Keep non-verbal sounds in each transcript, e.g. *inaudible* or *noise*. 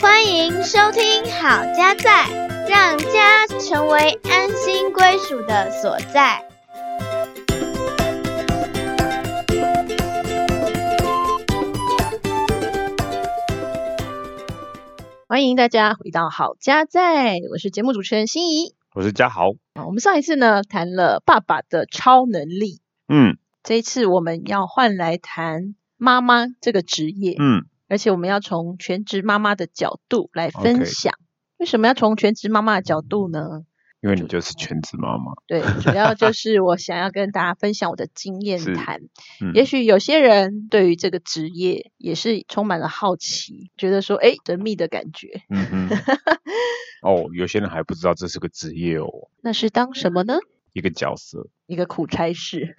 欢迎收听《好家在》，让家成为安心归属的所在。欢迎大家回到《好家在》，我是节目主持人心怡。我是嘉豪。啊，我们上一次呢谈了爸爸的超能力，嗯这一次我们要换来谈妈妈这个职业，嗯，而且我们要从全职妈妈的角度来分享。为什么要从全职妈妈的角度呢？因为你就是全职妈妈。对，主要就是我想要跟大家分享我的经验是谈。嗯，也许有些人对于这个职业也是充满了好奇，觉得说，哎，神秘的感觉。嗯嗯。哦，有些人还不知道这是个职业哦，那是当什么呢？一个角色，一个苦差事。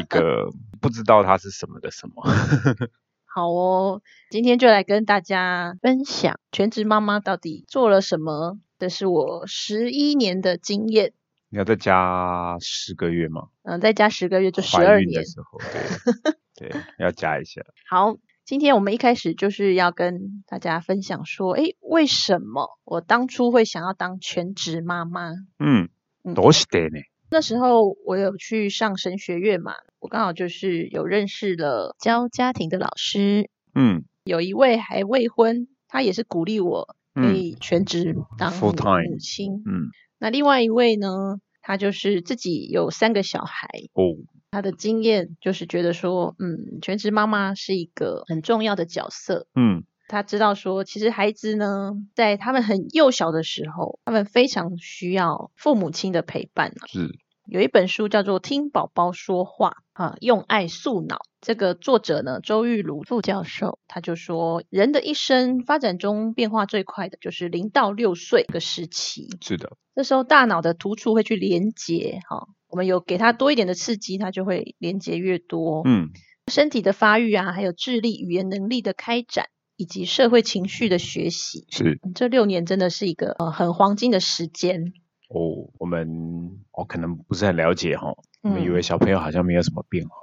一个不知道它是什么的什么。*laughs* 好哦，今天就来跟大家分享全职妈妈到底做了什么。这是我十一年的经验，你要再加十个月吗？嗯、再加十个月就十怀二年。孕的时候，*laughs* 对对，要加一下。好，今天我们一开始就是要跟大家分享说，诶，为什么我当初会想要当全职妈妈？嗯嗯，どうしてね？ 那时候我有去上神学院嘛，我刚好就是有认识了教家庭的老师，嗯。有一位还未婚，他也是鼓励我可嗯以全职当母亲。嗯，那另外一位呢，他就是自己有三个小孩，哦，他的经验就是觉得说，嗯，全职妈妈是一个很重要的角色。嗯他知道说，其实孩子呢，在他们很幼小的时候，他们非常需要父母亲的陪伴啊。是，有一本书叫做《听宝宝说话》啊，用爱塑脑。这个作者呢，周玉茹副教授，他就说，人的一生发展中变化最快的就是零到六岁这个时期。是的，这时候大脑的突触会去连接，哈、我们有给他多一点的刺激，他就会连接越多。嗯身体的发育啊，还有智力、语言能力的开展，以及社会情绪的学习，是。这六年真的是一个呃很黄金的时间。哦，我们我可能不是很了解哈，我们以嗯为小朋友好像没有什么变化。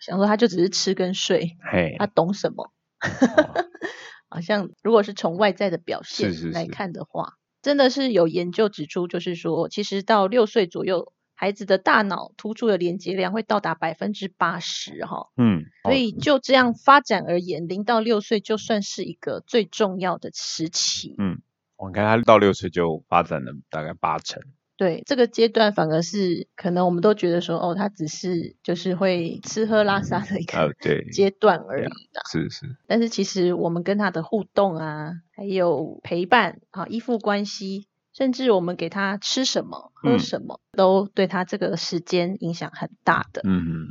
想说他就只是吃跟睡，嘿，他懂什么？哦 *laughs* 好像如果是从外在的表现来是是是看的话，真的是有研究指出，就是说，其实到六岁左右，孩子的大脑突触的连接量会到达百分之八十哈。嗯，所以就这样发展而言，零到六岁就算是一个最重要的时期。嗯，我看他到六岁就发展了大概八成。对这个阶段，反而是可能我们都觉得说，哦，他只是就是会吃喝拉撒的一呃个，对，*laughs* 阶段而已啦。是是，但是其实我们跟他的互动啊，还有陪伴啊，依附关系，甚至我们给他吃什么、喝嗯什么，都对他这个时间影响很大的。嗯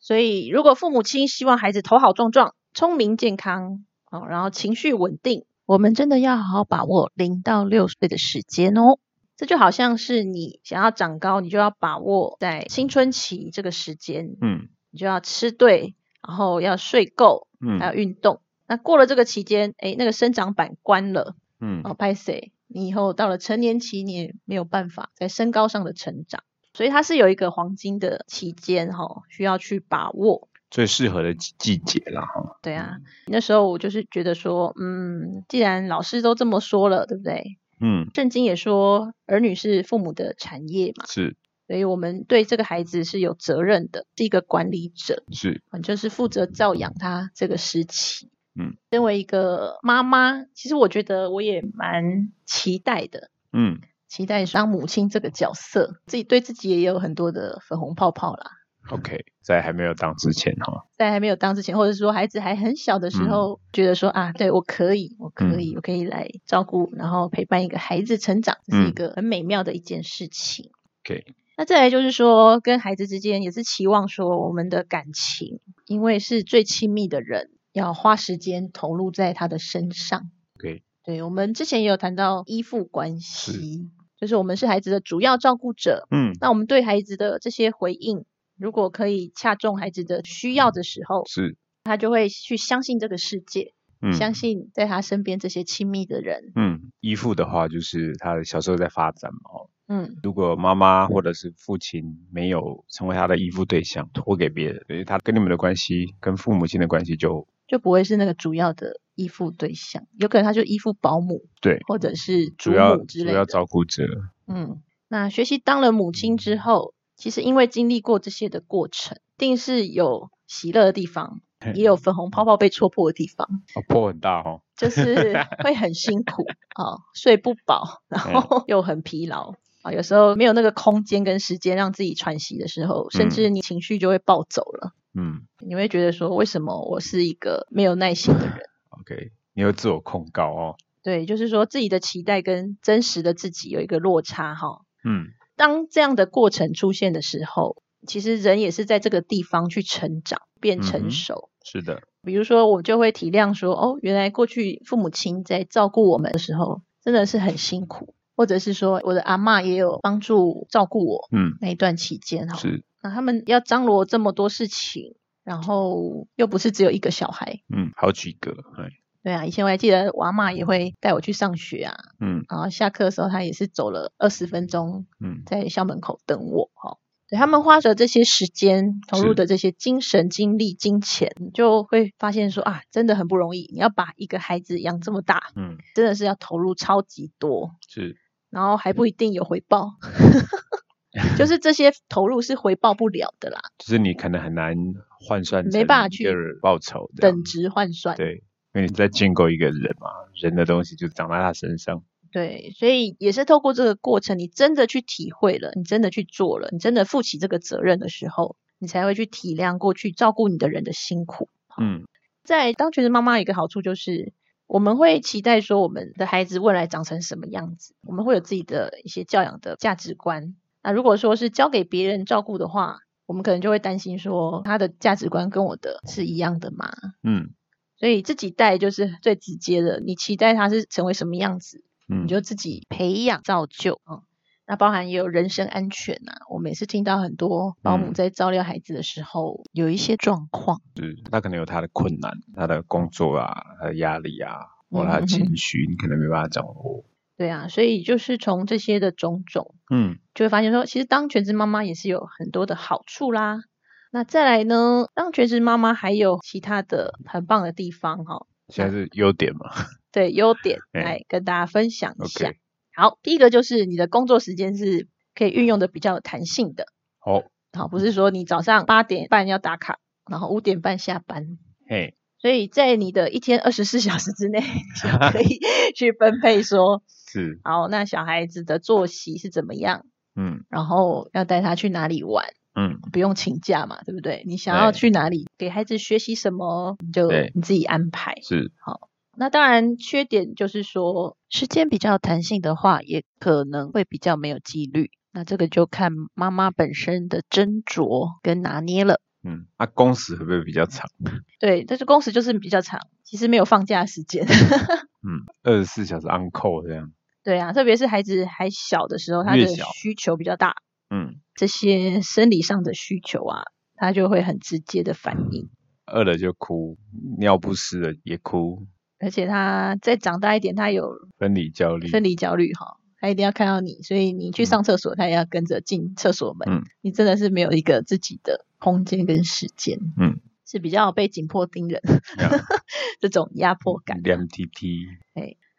所以，如果父母亲希望孩子头好壮壮、聪明健康，哦，然后情绪稳定，我们真的要好好把握零到六岁的时间哦。这就好像是你想要长高，你就要把握在青春期这个时间，嗯你就要吃对，然后要睡够，嗯还要运动。那过了这个期间，哎，那个生长板关了，嗯哦，拍谁？你以后到了成年期，你也没有办法在身高上的成长，所以它是有一个黄金的期间哈、哦，需要去把握。最适合的季季节啦哈。对啊，那时候我就是觉得说，嗯，既然老师都这么说了，对不对？嗯，圣经也说，儿女是父母的产业嘛，是所以我们对这个孩子是有责任的，是一个管理者，是，嗯就是负责教养他这个时期。嗯，身为一个妈妈，其实我觉得我也蛮期待的，嗯。期待当母亲这个角色，自己对自己也有很多的粉红泡泡啦。，OK，在还没有当之前哈。在还没有当之前，或者说孩子还很小的时候，觉得说啊，对我可以，我可以，我可以来照顾，然后陪伴一个孩子成长，这是一嗯个很美妙的一件事情。OK，那再来就是说，跟孩子之间也是期望说，我们的感情，因为是最亲密的人，要花时间投入在他的身上。OK，对，我们之前也有谈到依附关系，就是我们是孩子的主要照顾者，嗯，那我们对孩子的这些回应，如果可以恰中孩子的需要的时候，是，他就会去相信这个世界，嗯相信在他身边这些亲密的人。嗯，依附的话就是他小时候在发展嘛，哦，嗯，如果妈妈或者是父亲没有成为他的依附对象，托给别人，所以他跟你们的关系，跟父母亲的关系就就不会是那个主要的依附对象，有可能他就依附保姆对，或者是祖主要主要。照顾者。嗯，那学习当了母亲之后，其实因为经历过这些的过程，定是有喜乐的地方，也有粉红泡泡被戳破的地方，哦，破很大哦。就是会很辛苦啊、睡不饱，然后又很疲劳啊、有时候没有那个空间跟时间让自己喘息的时候，甚至你情绪就会暴走了。嗯你会觉得说，为什么我是一个没有耐心的人？*laughs* OK，你会自我控告哦。对，就是说自己的期待跟真实的自己有一个落差哈。嗯当这样的过程出现的时候，其实人也是在这个地方去成长，变成熟。是的，比如说，我就会体谅说，哦，原来过去父母亲在照顾我们的时候，真的是很辛苦，或者是说，我的阿嬷也有帮助照顾我嗯，那一段期间哈。是，那他们要张罗这么多事情，然后又不是只有一个小孩，嗯，好几个，对，对啊，以前我还记得我阿嬷也会带我去上学啊，嗯。然后下课的时候，她也是走了二十分钟嗯。在校门口等我哈。对他们花着这些时间投入的这些精神、精力、金钱，你就会发现说啊，真的很不容易。你要把一个孩子养这么大，嗯，真的是要投入超级多，是，然后还不一定有回报，*laughs* *laughs* 就是这些投入是回报不了的啦，就是你可能很难换算没办法去报酬这样等值换算。对，因为你在建构一个人嘛，人的东西就长在他身上。对，所以也是透过这个过程，你真的去体会了，你真的去做了，你真的负起这个责任的时候，你才会去体谅过去照顾你的人的辛苦。嗯在当全职妈妈，有一个好处就是，我们会期待说我们的孩子未来长成什么样子，我们会有自己的一些教养的价值观。那如果说是交给别人照顾的话，我们可能就会担心说他的价值观跟我的是一样的嘛？嗯。所以自己带就是最直接的，你期待他是成为什么样子，嗯，你就自己培养造就。啊、嗯那包含也有人身安全呐、我们也是听到很多保姆嗯。在照料孩子的时候、有一些状况，是他可能有他的困难，他的工作啊，他的压力啊，或他的嗯。情绪，你可能没办法掌握。对啊，所以就是从这些的种种，嗯就会发现说，其实当全职妈妈也是有很多的好处啦。那再来呢，当全职妈妈还有其他的很棒的地方哈、现在是优点嘛 *laughs* 对优点 *laughs* 哎来跟大家分享一下。好，第一个就是你的工作时间是可以运用的比较有弹性的。哦，好，不是说你早上八点半要打卡，然后五点半下班，嘿，所以在你的一天二十四小时之内，*laughs* 就可以去分配说，是，好，那小孩子的作息是怎么样，嗯然后要带他去哪里玩，嗯不用请假嘛，对不对？你想要去哪里，给孩子学习什么，你就你自己安排。是好，那当然，缺点就是说时间比较弹性的话，也可能会比较没有纪律。那这个就看妈妈本身的斟酌跟拿捏了。嗯，那、工时会不会比较长？对，但是工时就是比较长，其实没有放假时间。嗯，二十四小时 on call 这样。对啊，特别是孩子还小的时候，他的需求比较大，嗯，这些生理上的需求啊，他就会很直接的反应。*coughs* 饿了就哭，尿不湿了也哭，而且他再长大一点，他有分离焦虑。分离焦虑哈，他一定要看到你，所以你去上厕所，他也要跟着进厕所门。嗯你真的是没有一个自己的空间跟时间，嗯，是比较被紧迫盯人呀 *laughs* 这种压迫感。两 TT，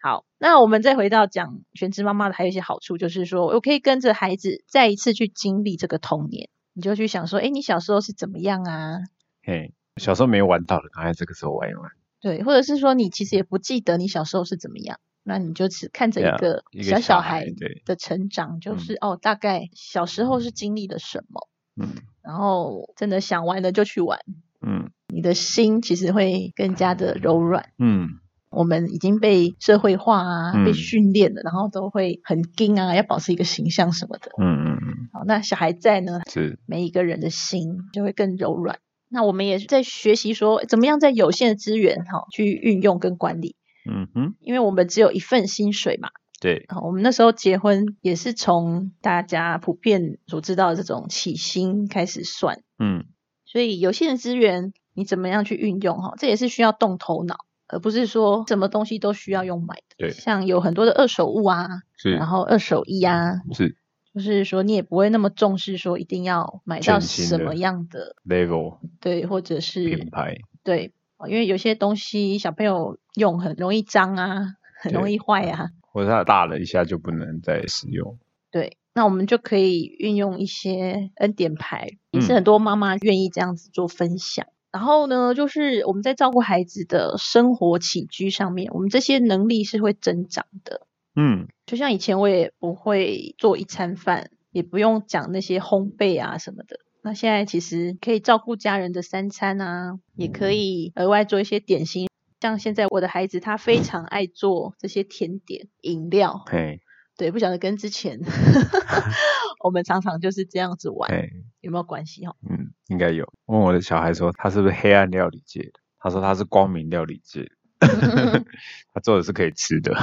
好，那我们再回到讲全职妈妈的还有一些好处，就是说我可以跟着孩子再一次去经历这个童年，你就去想说，哎，你小时候是怎么样啊？嘿，小时候没有玩到的，赶快这个时候玩一玩。对，或者是说你其实也不记得你小时候是怎么样，那你就只看着一个小小孩的成长，就是、哦，大概小时候是经历了什么，嗯然后真的想玩的就去玩，嗯你的心其实会更加的柔软。嗯，我们已经被社会化啊，嗯。被训练了，然后都会很硬啊，要保持一个形象什么的。嗯嗯嗯，好，那小孩在呢，是，每一个人的心就会更柔软。那我们也在学习说，怎么样在有限的资源哈去运用跟管理，嗯哼，因为我们只有一份薪水嘛。对，好，我们那时候结婚也是从大家普遍所知道的这种起薪开始算，嗯。所以有限的资源你怎么样去运用哈，这也是需要动头脑，而不是说什么东西都需要用买的。对，像有很多的二手物啊，是然后二手衣啊，是，就是说你也不会那么重视说一定要买到什么样的，level 对，或者是品牌，对，哦因为有些东西小朋友用很容易脏啊，很容易坏啊，或者它大了一下就不能再使用。对，那我们就可以运用一些恩典牌，也是嗯很多妈妈愿意这样子做分享。然后呢，就是我们在照顾孩子的生活起居上面，我们这些能力是会增长的。嗯，就像以前我也不会做一餐饭，也不用讲那些烘焙啊什么的。那现在其实可以照顾家人的三餐啊，也可以额外做一些点心。像现在我的孩子他非常爱做这些甜点、饮料，嘿，对，不晓得跟之前 *laughs* 我们常常就是这样子玩嘿，有没有关系哦？嗯，应该有。问我的小孩说他是不是黑暗料理界的？他说他是光明料理界的，*laughs* 他做的是可以吃的。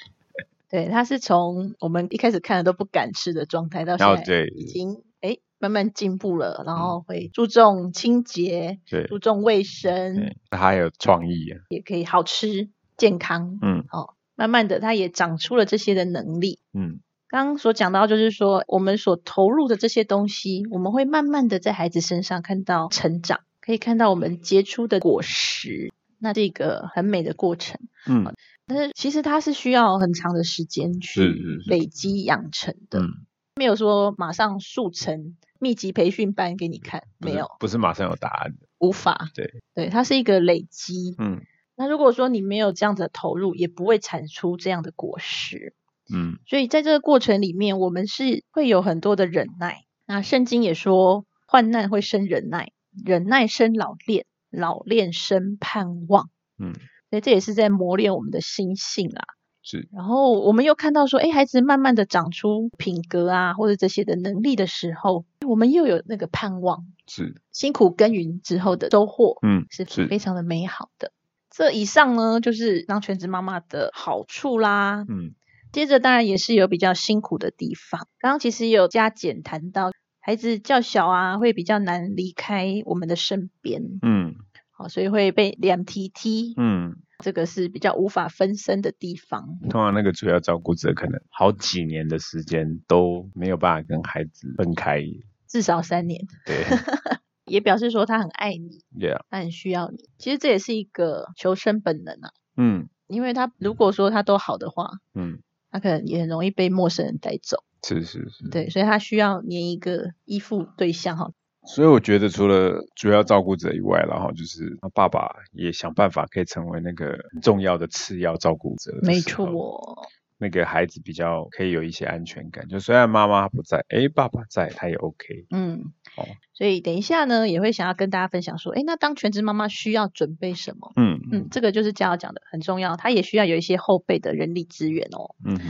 *laughs* 对，他是从我们一开始看的都不敢吃的状态，到现在已经哎慢慢进步了，然后会注重清洁，对注重卫生，还有创意啊。也可以好吃健康。嗯哦，慢慢的他也长出了这些的能力。嗯，刚刚所讲到，就是说我们所投入的这些东西，我们会慢慢的在孩子身上看到成长，可以看到我们结出的果实，那这个很美的过程。嗯但是其实它是需要很长的时间去累积养成的，嗯，没有说马上速成密集培训班给你看，没有，不是马上有答案的。无法。对，对，它是一个累积。嗯那如果说你没有这样子的投入，也不会产出这样的果实。嗯所以在这个过程里面，我们是会有很多的忍耐。那圣经也说，患难会生忍耐，忍耐生老练，老练生盼望。嗯，所以这也是在磨练我们的心性啦。是，然后我们又看到说，哎，孩子慢慢的长出品格啊，或者这些的能力的时候，我们又有那个盼望，是，辛苦耕耘之后的收获，嗯是是非常的美好的。这以上呢，就是当全职妈妈的好处啦。嗯接着当然也是有比较辛苦的地方。刚刚其实有加减谈到，孩子较小啊，会比较难离开我们的身边，嗯。好，所以会被两踢踢，嗯，这个是比较无法分身的地方。通常那个主要照顾者可能好几年的时间都没有办法跟孩子分开。至少三年，对。*laughs* 也表示说他很爱你，，Yeah，他很需要你。其实这也是一个求生本能啊，嗯。因为他如果说他都好的话，嗯，他可能也很容易被陌生人带走。是是是，对，所以他需要连一个依附对象哈。所以我觉得除了主要照顾者以外，然后就是爸爸也想办法可以成为那个很重要的次要照顾者。没错，，那个孩子比较可以有一些安全感，就虽然妈妈不在，诶，爸爸在，他也 OK。嗯，哦所以等一下呢，也会想要跟大家分享说，诶，那当全职妈妈需要准备什么？嗯嗯，这个就是嘉瑶讲的很重要，她也需要有一些后备的人力资源哦。嗯哼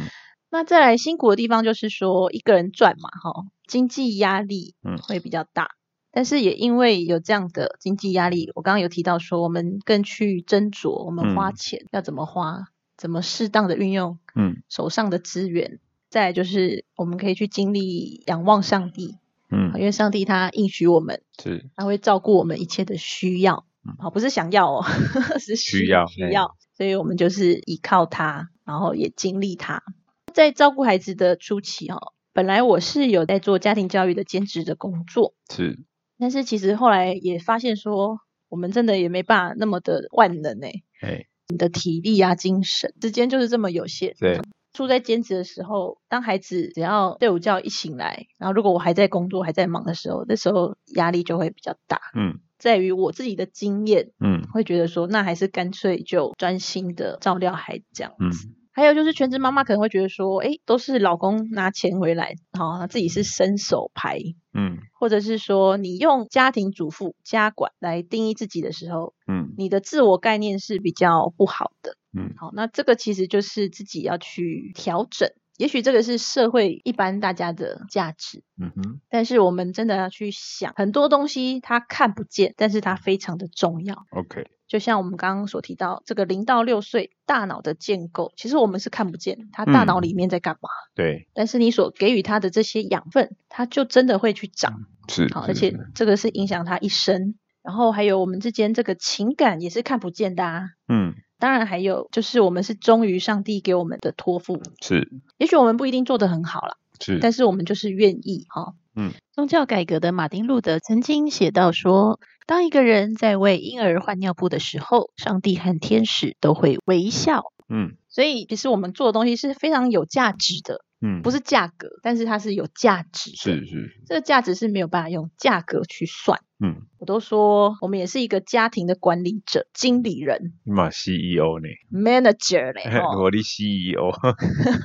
那再来辛苦的地方就是说，一个人赚嘛，哈，经济压力嗯会比较大。但是也因为有这样的经济压力，我刚刚有提到说，我们更去斟酌我们花嗯钱要怎么花，怎么适当的运用嗯。手上的资源。再来就是我们可以去经历仰望上帝，嗯。因为上帝他应许我们，是。他会照顾我们一切的需要嗯，好，不是想要哦，*laughs* 是需要嘿需要，所以我们就是依靠他，然后也经历他。在照顾孩子的初期哦，本来我是有在做家庭教育的兼职的工作，是，但是其实后来也发现说，我们真的也没办法那么的万能诶，哎你的体力啊、精神，时间就是这么有限。对，住在兼职的时候，当孩子只要睡午觉一醒来，然后如果我还在工作、还在忙的时候，那时候压力就会比较大。嗯在于我自己的经验，嗯会觉得说，那还是干脆就专心的照料孩子这样嗯子。还有就是全职妈妈可能会觉得说，哎，都是老公拿钱回来，好、自己是伸手牌，嗯或者是说你用家庭主妇、家管来定义自己的时候，嗯你的自我概念是比较不好的。嗯好，那这个其实就是自己要去调整。也许这个是社会一般大家的价值，嗯哼，但是我们真的要去想，很多东西它看不见，但是它非常的重要。OK，就像我们刚刚所提到，这个零到六岁大脑的建构，其实我们是看不见他大脑里面在干嘛，对，但是你所给予他的这些养分，他就真的会去长。是，好，而且这个是影响他一生。然后还有我们之间这个情感也是看不见的啊。嗯当然还有就是我们是忠于上帝给我们的托付，是。也许我们不一定做得很好啦，是，但是我们就是愿意哈。嗯，宗教改革的马丁路德曾经写到说，当一个人在为婴儿换尿布的时候，上帝和天使都会微笑。嗯。所以其实我们做的东西是非常有价值的，嗯，不是价格，但是它是有价值的。是是，这个价值是没有办法用价格去算。嗯，我都说我们也是一个家庭的管理者、经理人、你嘛 CEO 呢？manager 呢。哦我的 CEO，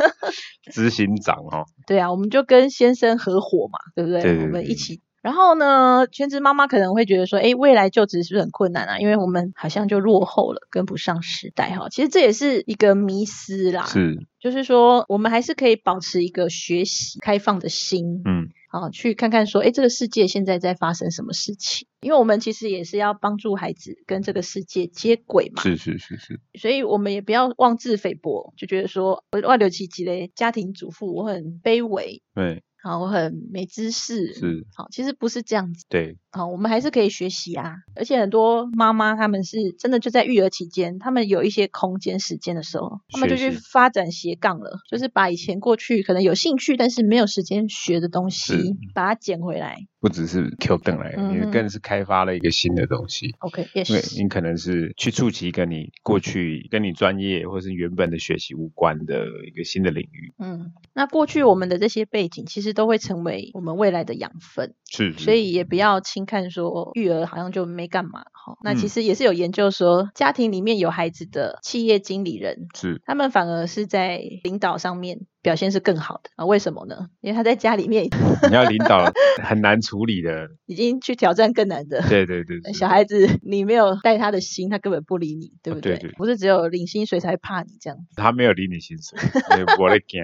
*laughs* 执行长哦，对啊，我们就跟先生合伙嘛，对不对？对对我们一起。然后呢，全职妈妈可能会觉得说，哎，未来就职是不是很困难啊？因为我们好像就落后了，跟不上时代哈。其实这也是一个迷思啦，是，就是说我们还是可以保持一个学习、开放的心，嗯啊，去看看说，哎，这个世界现在在发生什么事情？因为我们其实也是要帮助孩子跟这个世界接轨嘛，是是是是，所以我们也不要妄自菲薄，就觉得说，我外流奇迹嘞，家庭主妇，我很卑微，对，好，我很没知识，是，好，其实不是这样子，对，好，我们还是可以学习啊，而且很多妈妈她们是真的就在育儿期间，她们有一些空间时间的时候，她们就去发展斜杠了，就是把以前过去可能有兴趣但是没有时间学的东西，把它捡回来。不只是 Q 等来，更是开发了一个新的东西。OK，也是，你可能是去触及跟你过去、跟你专业或是原本的学习无关的一个新的领域，嗯，那过去我们的这些背景其实都会成为我们未来的养分。是，所以也不要轻看说育儿好像就没干嘛哈。那其嗯实也是有研究说，家庭里面有孩子的企业经理人，是他们反而是在领导上面表现是更好的啊？为什么呢？因为他在家里面 *laughs* 你要领导很难处理的，已经去挑战更难的。对对对，是 *laughs* 小孩子，你没有带他的心，他根本不理你，对不对？对对不是只有领薪水才会怕你这样。他没有理你薪水，*laughs* 所以我在惊。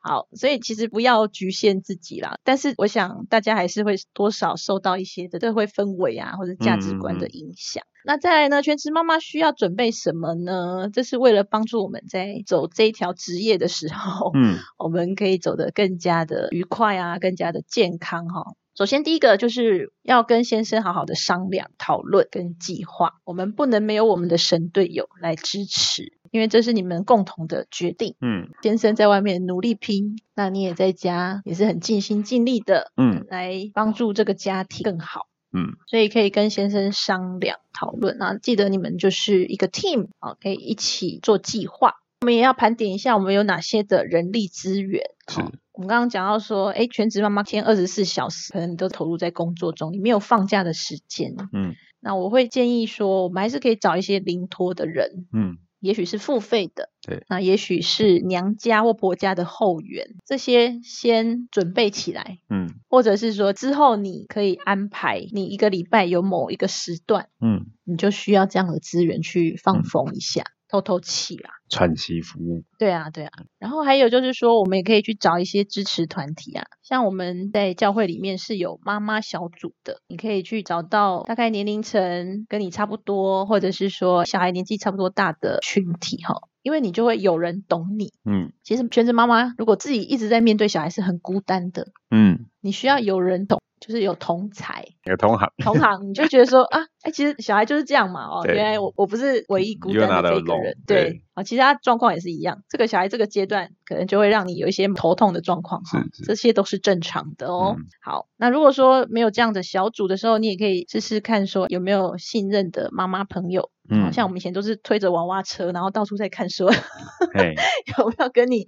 好，所以其实不要局限自己啦。但是我想大家还是会多少受到一些的社会氛围啊，或者价值观的嗯嗯嗯影响。那再来呢，全职妈妈需要准备什么呢？这是为了帮助我们在走这一条职业的时候，嗯，*laughs* 我们可以走得更加的愉快啊，更加的健康哈、首先，第一个就是要跟先生好好的商量、讨论跟计划。我们不能没有我们的神队友来支持，因为这是你们共同的决定。嗯先生在外面努力拼，那你也在家也是很尽心尽力的嗯来帮助这个家庭更好。嗯，所以可以跟先生商量讨论啊，记得你们就是一个 team 啊，可以一起做计划。我们也要盘点一下我们有哪些的人力资源。是好我们刚刚讲到说，哎，全职妈妈天二十四小时可能你都投入在工作中，你没有放假的时间。嗯那我会建议说，我们还是可以找一些临托的人，嗯也许是付费的，对，那也许是娘家或婆家的后援，这些先准备起来，嗯。或者是说之后你可以安排你一个礼拜有某一个时段，嗯，你就需要这样的资源去放风一下，透透气啦。喘息服务，对啊，对啊。然后还有就是说，我们也可以去找一些支持团体啊，像我们在教会里面是有妈妈小组的，你可以去找到大概年龄层跟你差不多，或者是说小孩年纪差不多大的群体哈，因为你就会有人懂你。嗯其实全职妈妈如果自己一直在面对小孩是很孤单的，嗯，你需要有人懂，就是有同才。有同行，同行，你就觉得说啊，哎，其实小孩就是这样嘛，哦，原来我我不是唯一孤单的一个人，对对，啊，其实他状况也是一样，这个小孩这个阶段可能就会让你有一些头痛的状况哈，这些都是正常的哦。嗯好，那如果说没有这样的小组的时候，你也可以试试看说有没有信任的妈妈朋友，嗯，像我们以前都是推着娃娃车，然后到处在看说嘿，*laughs* 有没有跟你，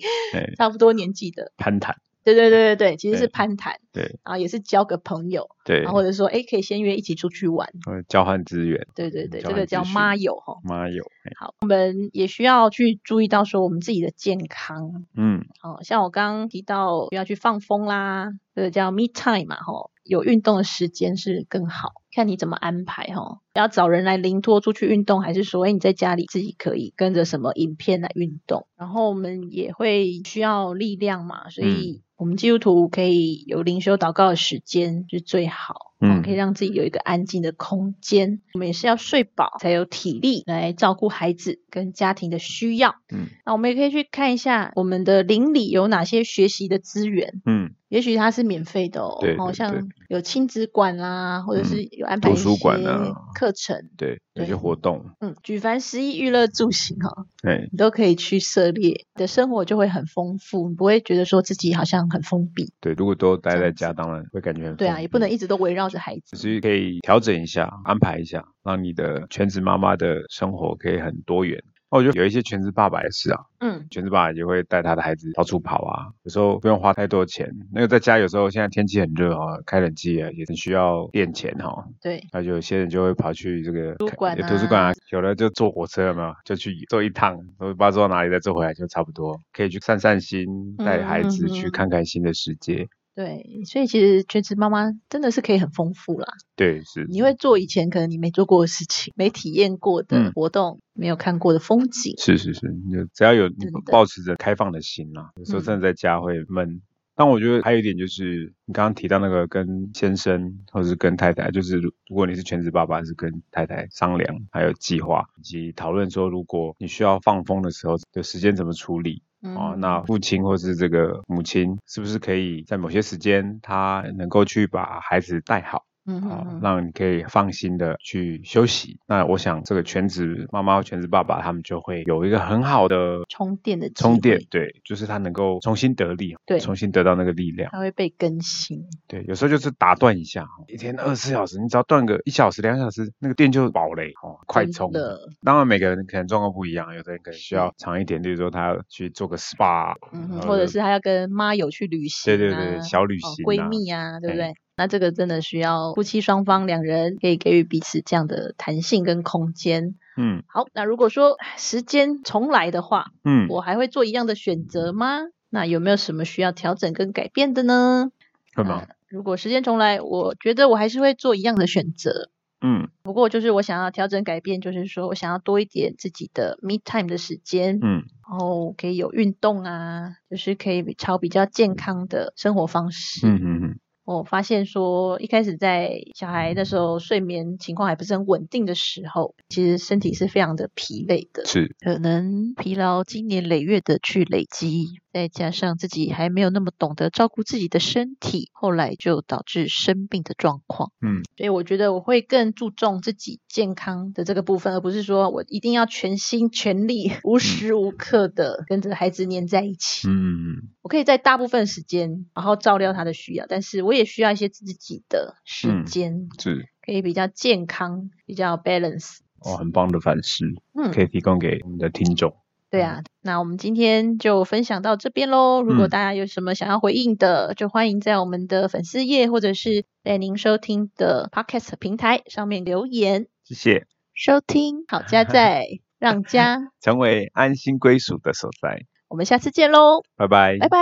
差不多年纪的，攀谈，对对对对对，其实是攀谈，对。然后也是交个朋友，对然后，或者说哎可以先约一起出去玩。呃交换资源，对对对，这个叫妈友哈。妈友，好，我们也需要去注意到说我们自己的健康。嗯哦，像我刚刚提到不要去放风啦，这个叫 me time 嘛，吼，有运动的时间是更好，看你怎么安排哈。要找人来临托出去运动，还是说，哎，你在家里自己可以跟着什么影片来运动？然后我们也会需要力量嘛，所以我们基督徒可以有灵修祷告的时间是最好。嗯哦，可以让自己有一个安静的空间。我们也是要睡饱，才有体力来照顾孩子跟家庭的需要。嗯那我们也可以去看一下我们的邻里有哪些学习的资源。嗯也许它是免费的哦，好像有亲子馆啦，或者是嗯有安排一些啊课程，对，有些活动，嗯，举凡十一娱乐住行哈，*laughs* 对，你都可以去涉猎，你的生活就会很丰富，你不会觉得说自己好像很封闭。对，如果都待在家，当然会感觉很对啊，也不能一直都围绕着孩子。只是可以调整一下，安排一下，让你的全职妈妈的生活可以很多元。那我觉得有一些全职爸爸也是啊，嗯，全职爸爸也会带他的孩子到处跑啊，有时候不用花太多钱。那个在家有时候现在天气很热啊，开冷气啊也很需要电钱哈、对，那就有些人就会跑去这个图书馆图书馆啊啊，有的就坐火车有没有？就去坐一趟，都不知道坐到哪里再坐回来就差不多，可以去散散心，带孩子去看看新的世界。对，所以其实全职妈妈真的是可以很丰富啦。对，是你会做以前可能你没做过的事情，没体验过的嗯活动，没有看过的风景。是是是，你就只要有你保持着开放的心啦、有时候嗯真的在家会闷。但我觉得还有一点就是，你刚刚提到那个跟先生或者是跟太太，就是如如果你是全职爸爸，是跟太太商量，还有计划以及讨论说，如果你需要放风的时候的时间怎么处理。哦，嗯那父亲或是这个母亲，是不是可以在某些时间，他能够去把孩子带好？啊、嗯嗯嗯让你可以放心的去休息。那我想，这个全职妈妈、全职爸爸，他们就会有一个很好的充电的机充电，对，就是他能够重新得力，对重新得到那个力量。它会被更新。对，有时候就是打断一下，一天二十四小时，你只要断个一小时、两小时，那个电就饱嘞，哦，快充。的当然，每个人可能状况不一样，有的人可能需要长一点，例如说他要去做个 SPA，嗯哼，或者是他要跟妈友去旅行、啊，对对对小旅哦行啊闺蜜啊，对不哎对？那这个真的需要夫妻双方两人可以给予彼此这样的弹性跟空间。嗯好，那如果说时间重来的话，嗯，我还会做一样的选择吗？那有没有什么需要调整跟改变的呢？会吗？呃如果时间重来，我觉得我还是会做一样的选择。嗯不过就是我想要调整改变，就是说我想要多一点自己的 me time 的时间，嗯然后可以有运动啊，就是可以朝比较健康的生活方式。嗯嗯嗯，我发现说，一开始在小孩那时候睡眠情况还不是很稳定的时候，其实身体是非常的疲累的，是，可能疲劳经年累月的去累积，再加上自己还没有那么懂得照顾自己的身体，后来就导致生病的状况。嗯所以我觉得我会更注重自己健康的这个部分，而不是说我一定要全心全力、无时无刻的跟着孩子黏在一起。嗯。我可以在大部分时间好好照料他的需要，但是我也需要一些自己的时嗯间，是可以比较健康、比较 balance。哦，很棒的反思，嗯可以提供给我们的听众。对啊，那我们今天就分享到这边喽。如果嗯大家有什么想要回应的，就欢迎在我们的粉丝页或者是在您收听的 podcast 平台上面留言。谢谢，收听好家在 *laughs* 让家，*laughs* 成为安心归属的所在。我们下次见喽，拜拜，拜拜。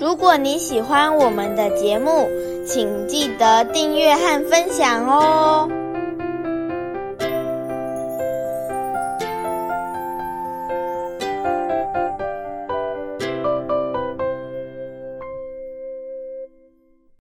如果你喜欢我们的节目，请记得订阅和分享哦。